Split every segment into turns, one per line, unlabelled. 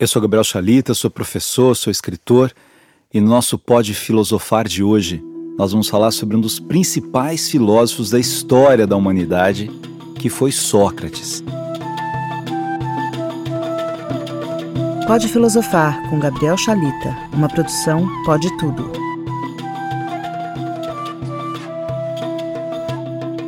Eu sou Gabriel Chalita, sou professor, sou escritor e no nosso Pode Filosofar de hoje nós vamos falar sobre um dos principais filósofos da história da humanidade, que foi Sócrates.
Pode Filosofar com Gabriel Chalita, uma produção Pode Tudo.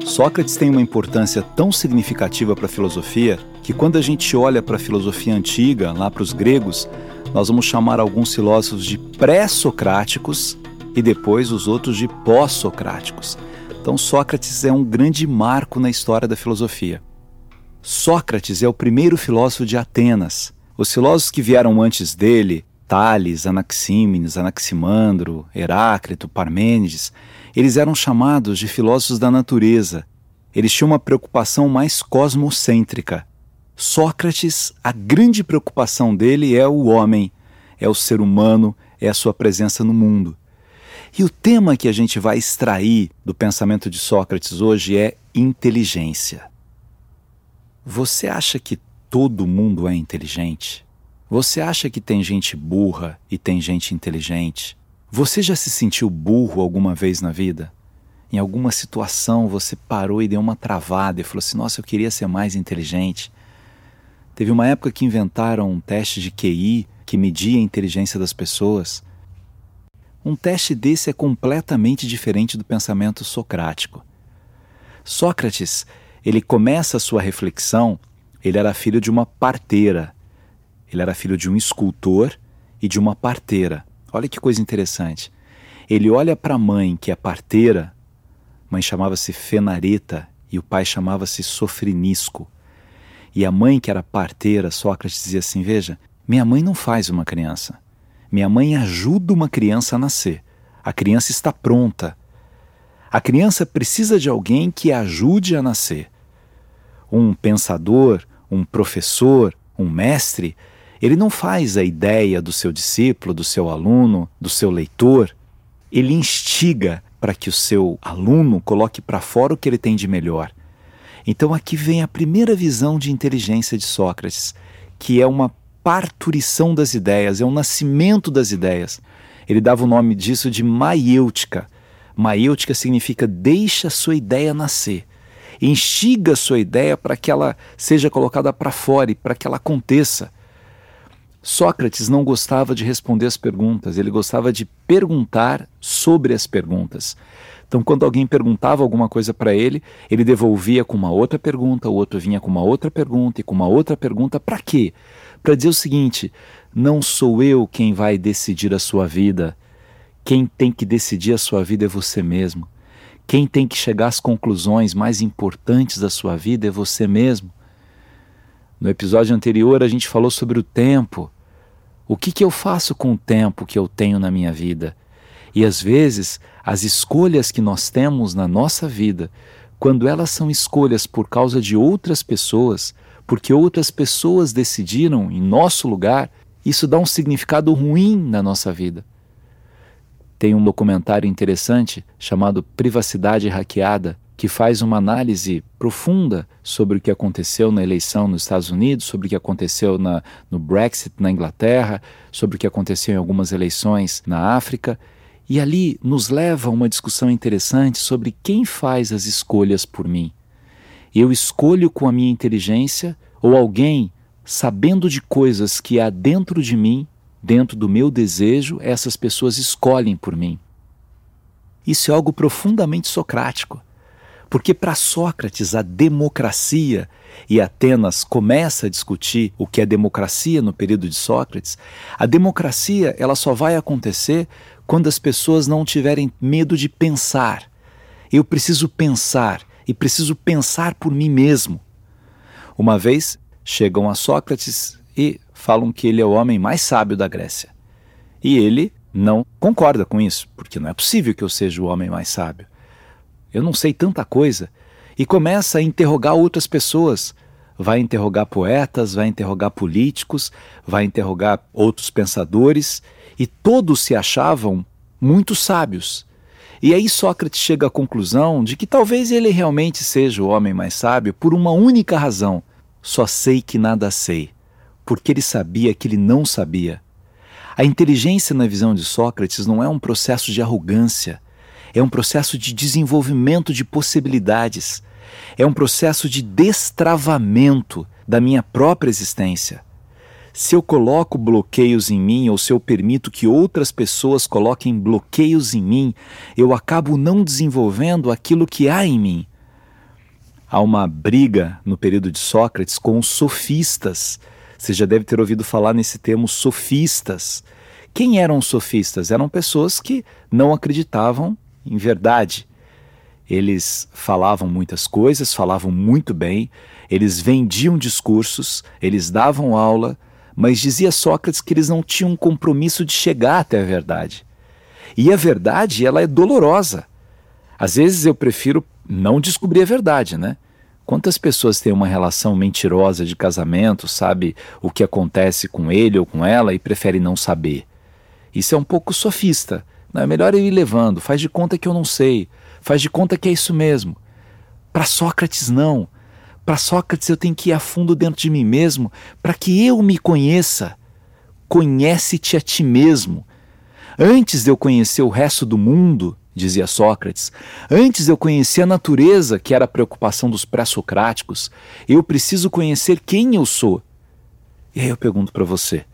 Sócrates tem uma importância tão significativa para a filosofia que quando a gente olha para a filosofia antiga, lá para os gregos, nós vamos chamar alguns filósofos de pré-socráticos e depois os outros de pós-socráticos. Então Sócrates é um grande marco na história da filosofia. Sócrates é o primeiro filósofo de Atenas. Os filósofos que vieram antes dele, Tales, Anaxímenes, Anaximandro, Heráclito, Parmênides, eles eram chamados de filósofos da natureza. Eles tinham uma preocupação mais cosmocêntrica. Sócrates, a grande preocupação dele é o homem, é o ser humano, é a sua presença no mundo. E o tema que a gente vai extrair do pensamento de Sócrates hoje é inteligência. Você acha que todo mundo é inteligente? Você acha que tem gente burra e tem gente inteligente? Você já se sentiu burro alguma vez na vida? Em alguma situação você parou e deu uma travada e falou assim: Nossa, eu queria ser mais inteligente. Teve uma época que inventaram um teste de QI que media a inteligência das pessoas. Um teste desse é completamente diferente do pensamento socrático. Sócrates, ele começa a sua reflexão, ele era filho de uma parteira. Ele era filho de um escultor e de uma parteira. Olha que coisa interessante. Ele olha para a mãe, que é parteira, mãe chamava-se Fenareta e o pai chamava-se Sofrinisco. E a mãe, que era parteira, Sócrates dizia assim: Veja, minha mãe não faz uma criança. Minha mãe ajuda uma criança a nascer. A criança está pronta. A criança precisa de alguém que a ajude a nascer. Um pensador, um professor, um mestre, ele não faz a ideia do seu discípulo, do seu aluno, do seu leitor. Ele instiga para que o seu aluno coloque para fora o que ele tem de melhor. Então aqui vem a primeira visão de inteligência de Sócrates, que é uma parturição das ideias, é um nascimento das ideias. Ele dava o nome disso de maiêutica. Maiêutica significa deixa a sua ideia nascer. Instiga a sua ideia para que ela seja colocada para fora e para que ela aconteça. Sócrates não gostava de responder as perguntas, ele gostava de perguntar sobre as perguntas. Então, quando alguém perguntava alguma coisa para ele, ele devolvia com uma outra pergunta, o outro vinha com uma outra pergunta e com uma outra pergunta. Para quê? Para dizer o seguinte: não sou eu quem vai decidir a sua vida. Quem tem que decidir a sua vida é você mesmo. Quem tem que chegar às conclusões mais importantes da sua vida é você mesmo. No episódio anterior, a gente falou sobre o tempo. O que, que eu faço com o tempo que eu tenho na minha vida? E às vezes, as escolhas que nós temos na nossa vida, quando elas são escolhas por causa de outras pessoas, porque outras pessoas decidiram em nosso lugar, isso dá um significado ruim na nossa vida. Tem um documentário interessante chamado Privacidade Hackeada, que faz uma análise profunda sobre o que aconteceu na eleição nos Estados Unidos, sobre o que aconteceu na, no Brexit na Inglaterra, sobre o que aconteceu em algumas eleições na África. E ali nos leva a uma discussão interessante sobre quem faz as escolhas por mim. Eu escolho com a minha inteligência ou alguém, sabendo de coisas que há dentro de mim, dentro do meu desejo, essas pessoas escolhem por mim. Isso é algo profundamente socrático. Porque para Sócrates a democracia, e Atenas começa a discutir o que é democracia no período de Sócrates, a democracia ela só vai acontecer quando as pessoas não tiverem medo de pensar. Eu preciso pensar e preciso pensar por mim mesmo. Uma vez chegam a Sócrates e falam que ele é o homem mais sábio da Grécia. E ele não concorda com isso, porque não é possível que eu seja o homem mais sábio eu não sei tanta coisa. E começa a interrogar outras pessoas. Vai interrogar poetas, vai interrogar políticos, vai interrogar outros pensadores, e todos se achavam muito sábios. E aí Sócrates chega à conclusão de que talvez ele realmente seja o homem mais sábio por uma única razão: só sei que nada sei. porque ele sabia que ele não sabia. A inteligência na visão de Sócrates não é um processo de arrogância, é um processo de desenvolvimento de possibilidades, é um processo de destravamento da minha própria existência. Se eu coloco bloqueios em mim ou se eu permito que outras pessoas coloquem bloqueios em mim, eu acabo não desenvolvendo aquilo que há em mim. Há uma briga no período de Sócrates com os sofistas. Você já deve ter ouvido falar nesse termo sofistas. Quem eram os sofistas? Eram pessoas que não acreditavam em verdade. Eles falavam muitas coisas, falavam muito bem, eles vendiam discursos, eles davam aula, mas dizia Sócrates que eles não tinham um compromisso de chegar até a verdade. E a verdade, ela é dolorosa. Às vezes eu prefiro não descobrir a verdade, né? Quantas pessoas têm uma relação mentirosa de casamento, sabe o que acontece com ele ou com ela e prefere não saber? Isso é um pouco sofista. Não, é melhor eu ir levando, faz de conta que eu não sei, faz de conta que é isso mesmo. Para Sócrates, não. Para Sócrates, eu tenho que ir a fundo dentro de mim mesmo para que eu me conheça. Conhece-te a ti mesmo. Antes de eu conhecer o resto do mundo, dizia Sócrates, antes de eu conhecer a natureza, que era a preocupação dos pré-socráticos, eu preciso conhecer quem eu sou. E aí eu pergunto para você: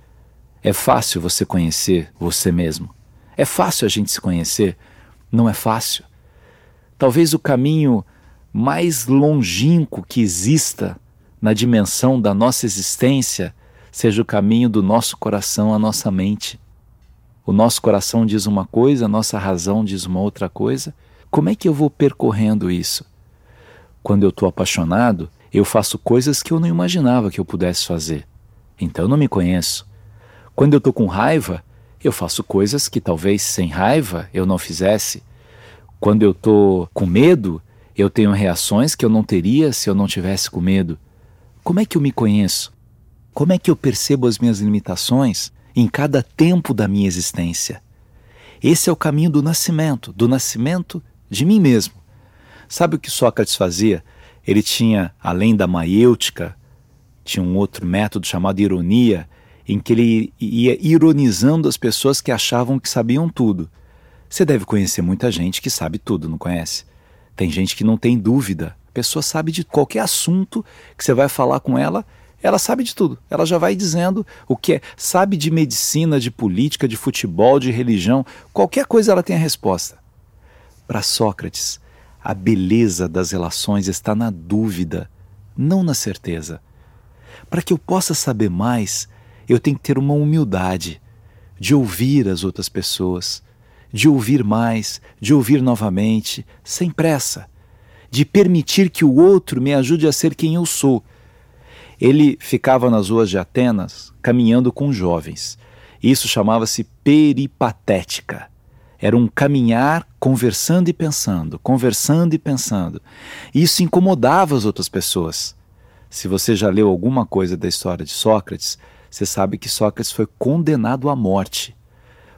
é fácil você conhecer você mesmo? É fácil a gente se conhecer? Não é fácil. Talvez o caminho mais longínquo que exista na dimensão da nossa existência seja o caminho do nosso coração à nossa mente. O nosso coração diz uma coisa, a nossa razão diz uma outra coisa. Como é que eu vou percorrendo isso? Quando eu estou apaixonado, eu faço coisas que eu não imaginava que eu pudesse fazer. Então eu não me conheço. Quando eu estou com raiva, eu faço coisas que talvez sem raiva eu não fizesse. Quando eu estou com medo, eu tenho reações que eu não teria se eu não tivesse com medo. Como é que eu me conheço? Como é que eu percebo as minhas limitações em cada tempo da minha existência? Esse é o caminho do nascimento, do nascimento de mim mesmo. Sabe o que Sócrates fazia? Ele tinha, além da maiêutica, tinha um outro método chamado ironia, em que ele ia ironizando as pessoas que achavam que sabiam tudo. Você deve conhecer muita gente que sabe tudo, não conhece? Tem gente que não tem dúvida. A pessoa sabe de qualquer assunto que você vai falar com ela, ela sabe de tudo. Ela já vai dizendo o que é. Sabe de medicina, de política, de futebol, de religião. Qualquer coisa ela tem a resposta. Para Sócrates, a beleza das relações está na dúvida, não na certeza. Para que eu possa saber mais, eu tenho que ter uma humildade de ouvir as outras pessoas, de ouvir mais, de ouvir novamente, sem pressa, de permitir que o outro me ajude a ser quem eu sou. Ele ficava nas ruas de Atenas caminhando com jovens. Isso chamava-se peripatética. Era um caminhar conversando e pensando, conversando e pensando. Isso incomodava as outras pessoas. Se você já leu alguma coisa da história de Sócrates, você sabe que Sócrates foi condenado à morte.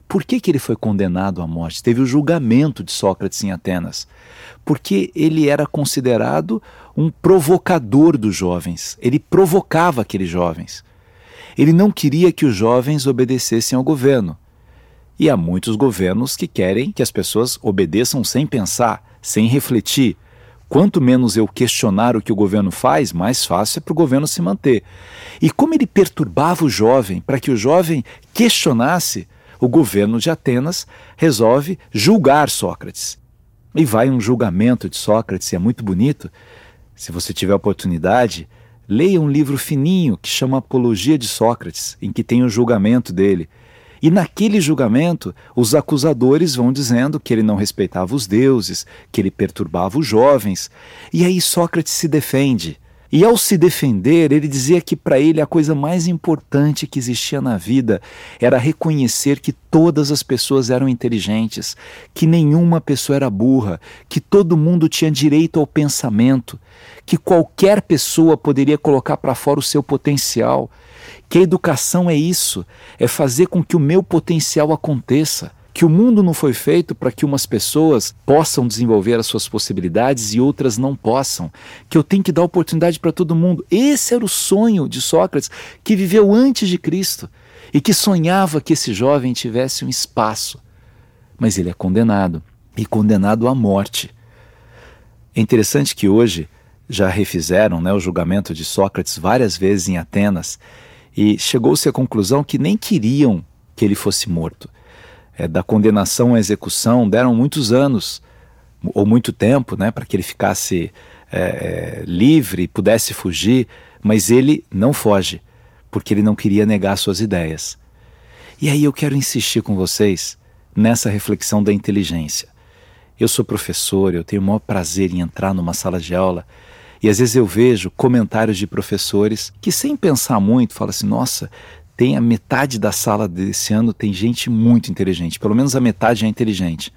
Por que, que ele foi condenado à morte? Teve o julgamento de Sócrates em Atenas. Porque ele era considerado um provocador dos jovens. Ele provocava aqueles jovens. Ele não queria que os jovens obedecessem ao governo. E há muitos governos que querem que as pessoas obedeçam sem pensar, sem refletir, Quanto menos eu questionar o que o governo faz, mais fácil é para o governo se manter. E como ele perturbava o jovem para que o jovem questionasse, o governo de Atenas resolve julgar Sócrates. E vai um julgamento de Sócrates, é muito bonito. Se você tiver oportunidade, leia um livro fininho que chama Apologia de Sócrates, em que tem o julgamento dele. E naquele julgamento, os acusadores vão dizendo que ele não respeitava os deuses, que ele perturbava os jovens. E aí Sócrates se defende. E ao se defender, ele dizia que para ele a coisa mais importante que existia na vida era reconhecer que todas as pessoas eram inteligentes, que nenhuma pessoa era burra, que todo mundo tinha direito ao pensamento, que qualquer pessoa poderia colocar para fora o seu potencial, que a educação é isso, é fazer com que o meu potencial aconteça. Que o mundo não foi feito para que umas pessoas possam desenvolver as suas possibilidades e outras não possam, que eu tenho que dar oportunidade para todo mundo. Esse era o sonho de Sócrates, que viveu antes de Cristo e que sonhava que esse jovem tivesse um espaço. Mas ele é condenado e condenado à morte. É interessante que hoje já refizeram né, o julgamento de Sócrates várias vezes em Atenas e chegou-se à conclusão que nem queriam que ele fosse morto é, da condenação à execução deram muitos anos ou muito tempo né, para que ele ficasse é, é, livre, pudesse fugir, mas ele não foge, porque ele não queria negar suas ideias. E aí eu quero insistir com vocês nessa reflexão da inteligência. Eu sou professor, eu tenho o maior prazer em entrar numa sala de aula e às vezes eu vejo comentários de professores que, sem pensar muito, falam assim: nossa, tem a metade da sala desse ano tem gente muito inteligente, pelo menos a metade é inteligente.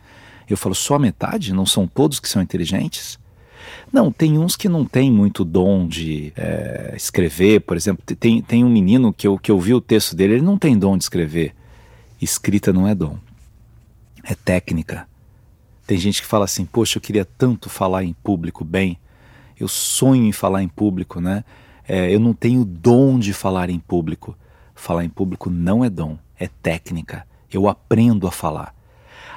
Eu falo, só a metade? Não são todos que são inteligentes? Não, tem uns que não têm muito dom de é, escrever, por exemplo. Tem, tem um menino que eu, que eu vi o texto dele, ele não tem dom de escrever. Escrita não é dom, é técnica. Tem gente que fala assim, poxa, eu queria tanto falar em público bem, eu sonho em falar em público, né? É, eu não tenho dom de falar em público. Falar em público não é dom, é técnica. Eu aprendo a falar.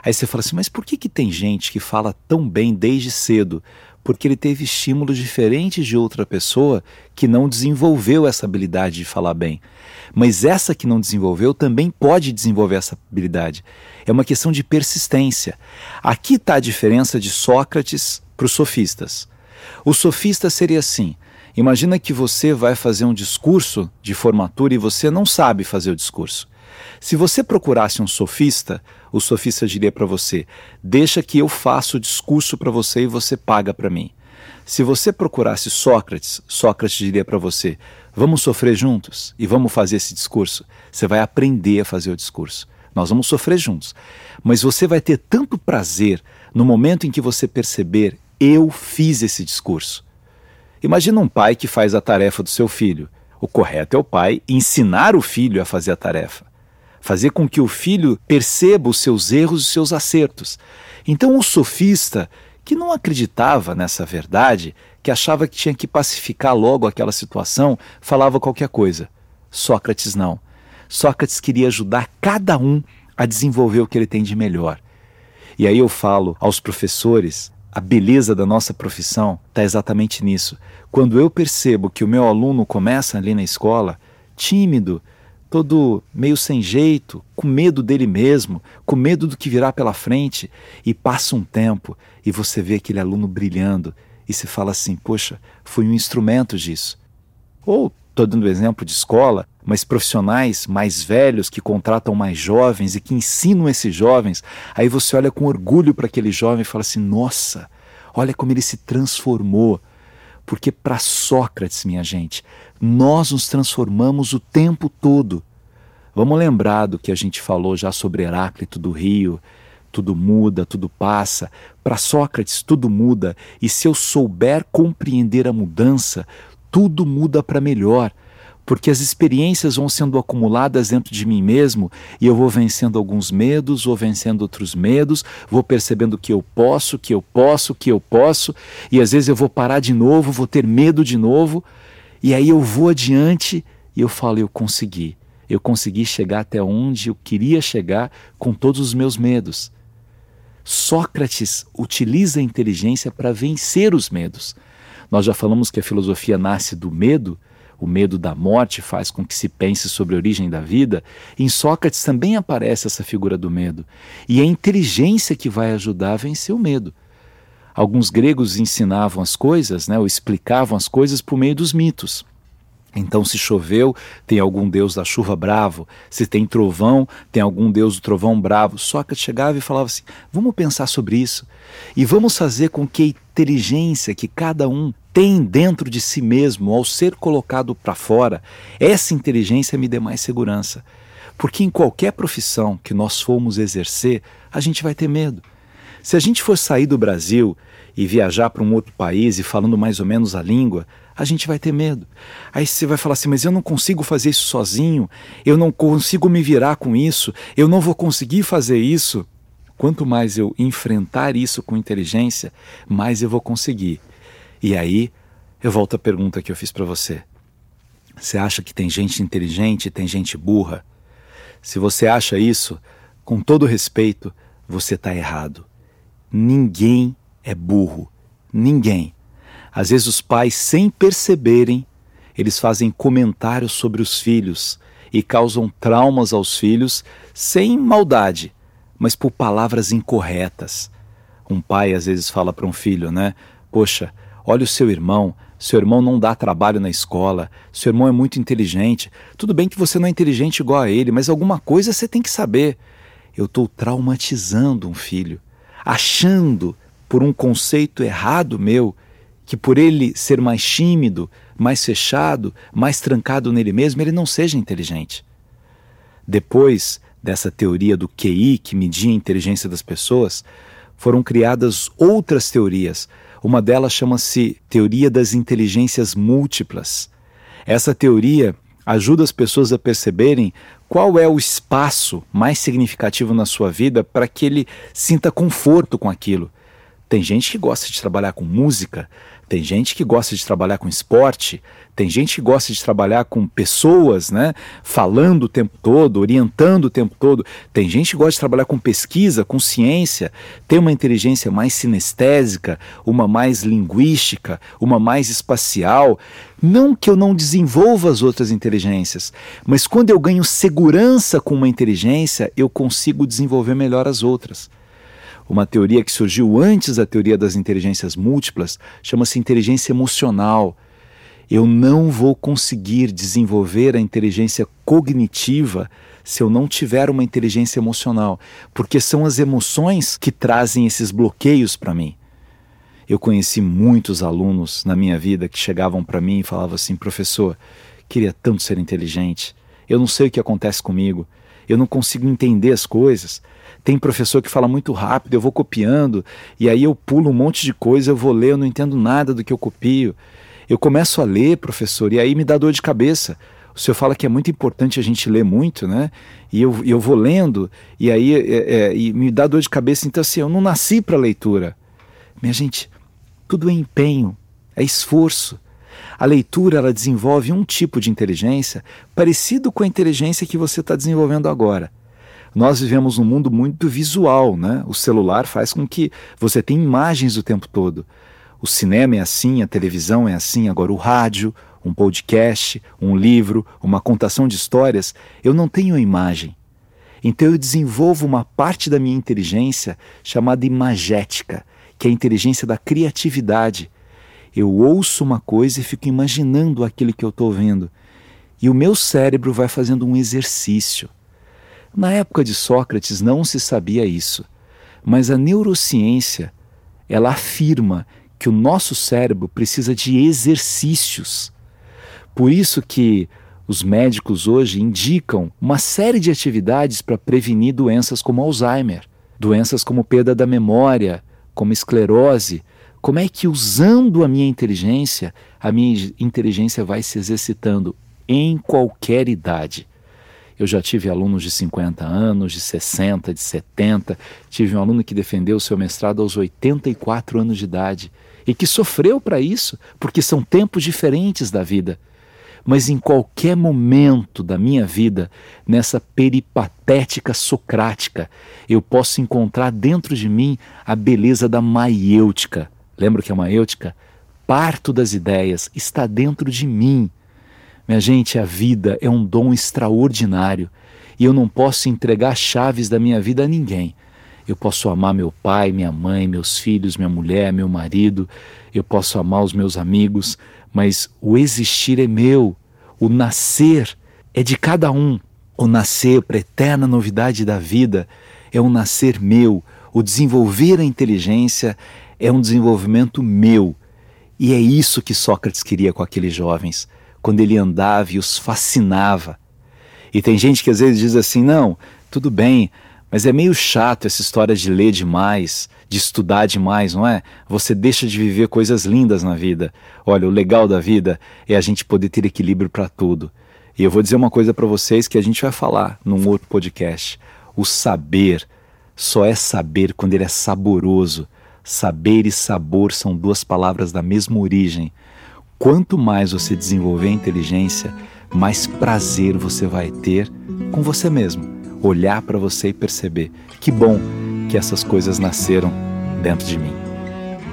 Aí você fala assim, mas por que, que tem gente que fala tão bem desde cedo? Porque ele teve estímulos diferentes de outra pessoa que não desenvolveu essa habilidade de falar bem. Mas essa que não desenvolveu também pode desenvolver essa habilidade. É uma questão de persistência. Aqui está a diferença de Sócrates para os sofistas. O sofista seria assim: Imagina que você vai fazer um discurso de formatura e você não sabe fazer o discurso. Se você procurasse um sofista, o sofista diria para você: Deixa que eu faça o discurso para você e você paga para mim. Se você procurasse Sócrates, Sócrates diria para você: Vamos sofrer juntos e vamos fazer esse discurso. Você vai aprender a fazer o discurso. Nós vamos sofrer juntos. Mas você vai ter tanto prazer no momento em que você perceber: Eu fiz esse discurso. Imagina um pai que faz a tarefa do seu filho. O correto é o pai ensinar o filho a fazer a tarefa. Fazer com que o filho perceba os seus erros e os seus acertos. Então, o sofista, que não acreditava nessa verdade, que achava que tinha que pacificar logo aquela situação, falava qualquer coisa. Sócrates não. Sócrates queria ajudar cada um a desenvolver o que ele tem de melhor. E aí eu falo aos professores a beleza da nossa profissão está exatamente nisso. Quando eu percebo que o meu aluno começa ali na escola, tímido, todo meio sem jeito, com medo dele mesmo, com medo do que virá pela frente, e passa um tempo e você vê aquele aluno brilhando e se fala assim: poxa, fui um instrumento disso. Ou, estou dando exemplo de escola, mas profissionais mais velhos que contratam mais jovens e que ensinam esses jovens, aí você olha com orgulho para aquele jovem e fala assim: nossa, olha como ele se transformou. Porque para Sócrates, minha gente, nós nos transformamos o tempo todo. Vamos lembrar do que a gente falou já sobre Heráclito do Rio, tudo muda, tudo passa. Para Sócrates, tudo muda, e se eu souber compreender a mudança, tudo muda para melhor porque as experiências vão sendo acumuladas dentro de mim mesmo e eu vou vencendo alguns medos, vou vencendo outros medos, vou percebendo que eu posso, que eu posso, que eu posso, e às vezes eu vou parar de novo, vou ter medo de novo, e aí eu vou adiante e eu falo, eu consegui. Eu consegui chegar até onde eu queria chegar com todos os meus medos. Sócrates utiliza a inteligência para vencer os medos. Nós já falamos que a filosofia nasce do medo, o medo da morte faz com que se pense sobre a origem da vida, em Sócrates também aparece essa figura do medo. E é a inteligência que vai ajudar a vencer o medo. Alguns gregos ensinavam as coisas, né, ou explicavam as coisas por meio dos mitos. Então, se choveu, tem algum deus da chuva bravo. Se tem trovão, tem algum deus do trovão bravo. Sócrates chegava e falava assim: vamos pensar sobre isso. E vamos fazer com que a inteligência que cada um tem dentro de si mesmo, ao ser colocado para fora, essa inteligência me dê mais segurança. Porque em qualquer profissão que nós formos exercer, a gente vai ter medo. Se a gente for sair do Brasil e viajar para um outro país e falando mais ou menos a língua, a gente vai ter medo. Aí você vai falar assim: mas eu não consigo fazer isso sozinho, eu não consigo me virar com isso, eu não vou conseguir fazer isso. Quanto mais eu enfrentar isso com inteligência, mais eu vou conseguir. E aí, eu volto à pergunta que eu fiz para você. Você acha que tem gente inteligente e tem gente burra? Se você acha isso, com todo respeito, você está errado. Ninguém é burro. Ninguém. Às vezes os pais, sem perceberem, eles fazem comentários sobre os filhos e causam traumas aos filhos sem maldade, mas por palavras incorretas. Um pai às vezes fala para um filho, né? Poxa, olha o seu irmão, seu irmão não dá trabalho na escola, seu irmão é muito inteligente. Tudo bem que você não é inteligente igual a ele, mas alguma coisa você tem que saber. Eu estou traumatizando um filho, achando, por um conceito errado meu, que por ele ser mais tímido, mais fechado, mais trancado nele mesmo, ele não seja inteligente. Depois dessa teoria do QI, que media a inteligência das pessoas, foram criadas outras teorias. Uma delas chama-se Teoria das Inteligências Múltiplas. Essa teoria ajuda as pessoas a perceberem qual é o espaço mais significativo na sua vida para que ele sinta conforto com aquilo. Tem gente que gosta de trabalhar com música, tem gente que gosta de trabalhar com esporte, tem gente que gosta de trabalhar com pessoas, né? Falando o tempo todo, orientando o tempo todo. Tem gente que gosta de trabalhar com pesquisa, com ciência, tem uma inteligência mais sinestésica, uma mais linguística, uma mais espacial. Não que eu não desenvolva as outras inteligências, mas quando eu ganho segurança com uma inteligência, eu consigo desenvolver melhor as outras uma teoria que surgiu antes da teoria das inteligências múltiplas, chama-se inteligência emocional. Eu não vou conseguir desenvolver a inteligência cognitiva se eu não tiver uma inteligência emocional, porque são as emoções que trazem esses bloqueios para mim. Eu conheci muitos alunos na minha vida que chegavam para mim e falavam assim: professor, queria tanto ser inteligente, eu não sei o que acontece comigo, eu não consigo entender as coisas. Tem professor que fala muito rápido, eu vou copiando, e aí eu pulo um monte de coisa, eu vou ler, eu não entendo nada do que eu copio. Eu começo a ler, professor, e aí me dá dor de cabeça. O senhor fala que é muito importante a gente ler muito, né? E eu, eu vou lendo, e aí é, é, e me dá dor de cabeça. Então, assim, eu não nasci para leitura. Minha gente, tudo é empenho, é esforço. A leitura ela desenvolve um tipo de inteligência parecido com a inteligência que você está desenvolvendo agora. Nós vivemos num mundo muito visual, né? O celular faz com que você tenha imagens o tempo todo. O cinema é assim, a televisão é assim, agora o rádio, um podcast, um livro, uma contação de histórias, eu não tenho imagem. Então eu desenvolvo uma parte da minha inteligência chamada imagética, que é a inteligência da criatividade. Eu ouço uma coisa e fico imaginando aquilo que eu estou vendo. E o meu cérebro vai fazendo um exercício. Na época de Sócrates não se sabia isso, mas a neurociência ela afirma que o nosso cérebro precisa de exercícios. Por isso que os médicos hoje indicam uma série de atividades para prevenir doenças como Alzheimer, doenças como perda da memória, como esclerose, como é que usando a minha inteligência, a minha inteligência vai se exercitando em qualquer idade? Eu já tive alunos de 50 anos, de 60, de 70. Tive um aluno que defendeu o seu mestrado aos 84 anos de idade e que sofreu para isso, porque são tempos diferentes da vida. Mas em qualquer momento da minha vida, nessa peripatética socrática, eu posso encontrar dentro de mim a beleza da maiêutica, Lembra que é uma eútica? Parto das ideias está dentro de mim. Minha gente, a vida é um dom extraordinário e eu não posso entregar chaves da minha vida a ninguém. Eu posso amar meu pai, minha mãe, meus filhos, minha mulher, meu marido, eu posso amar os meus amigos, mas o existir é meu, o nascer é de cada um. O nascer para a eterna novidade da vida é um nascer meu, o desenvolver a inteligência é um desenvolvimento meu. E é isso que Sócrates queria com aqueles jovens, quando ele andava e os fascinava. E tem gente que às vezes diz assim: não, tudo bem, Mas é meio chato essa história de ler demais, de estudar demais, não é? Você deixa de viver coisas lindas na vida. Olha, o legal da vida é a gente poder ter equilíbrio para tudo. E eu vou dizer uma coisa para vocês que a gente vai falar num outro podcast. O saber só é saber quando ele é saboroso. Saber e sabor são duas palavras da mesma origem. Quanto mais você desenvolver a inteligência, mais prazer você vai ter com você mesmo olhar para você e perceber que bom que essas coisas nasceram dentro de mim.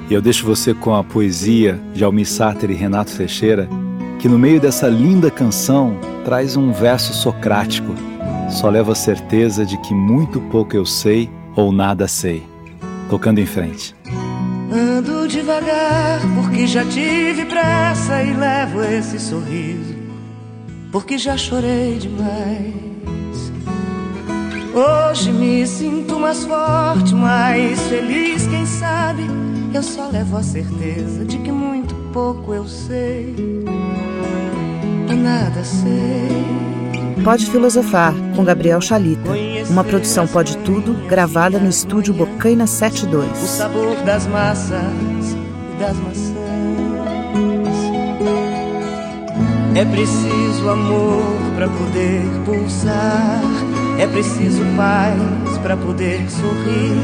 E eu deixo você com a poesia de Almir Sater e Renato Teixeira, que no meio dessa linda canção traz um verso socrático. Só levo a certeza de que muito pouco eu sei ou nada sei. Tocando em frente.
Ando devagar porque já tive pressa e levo esse sorriso porque já chorei demais. Hoje me sinto mais forte, mais feliz, quem sabe? Eu só levo a certeza de que muito pouco eu sei. Nada sei.
Pode Filosofar, com Gabriel Chalita. Uma produção Pode Tudo, gravada no estúdio Bocaina 72.
O sabor das massas e das maçãs. É preciso amor para poder pulsar. É preciso paz para poder sorrir.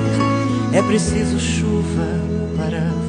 É preciso chuva para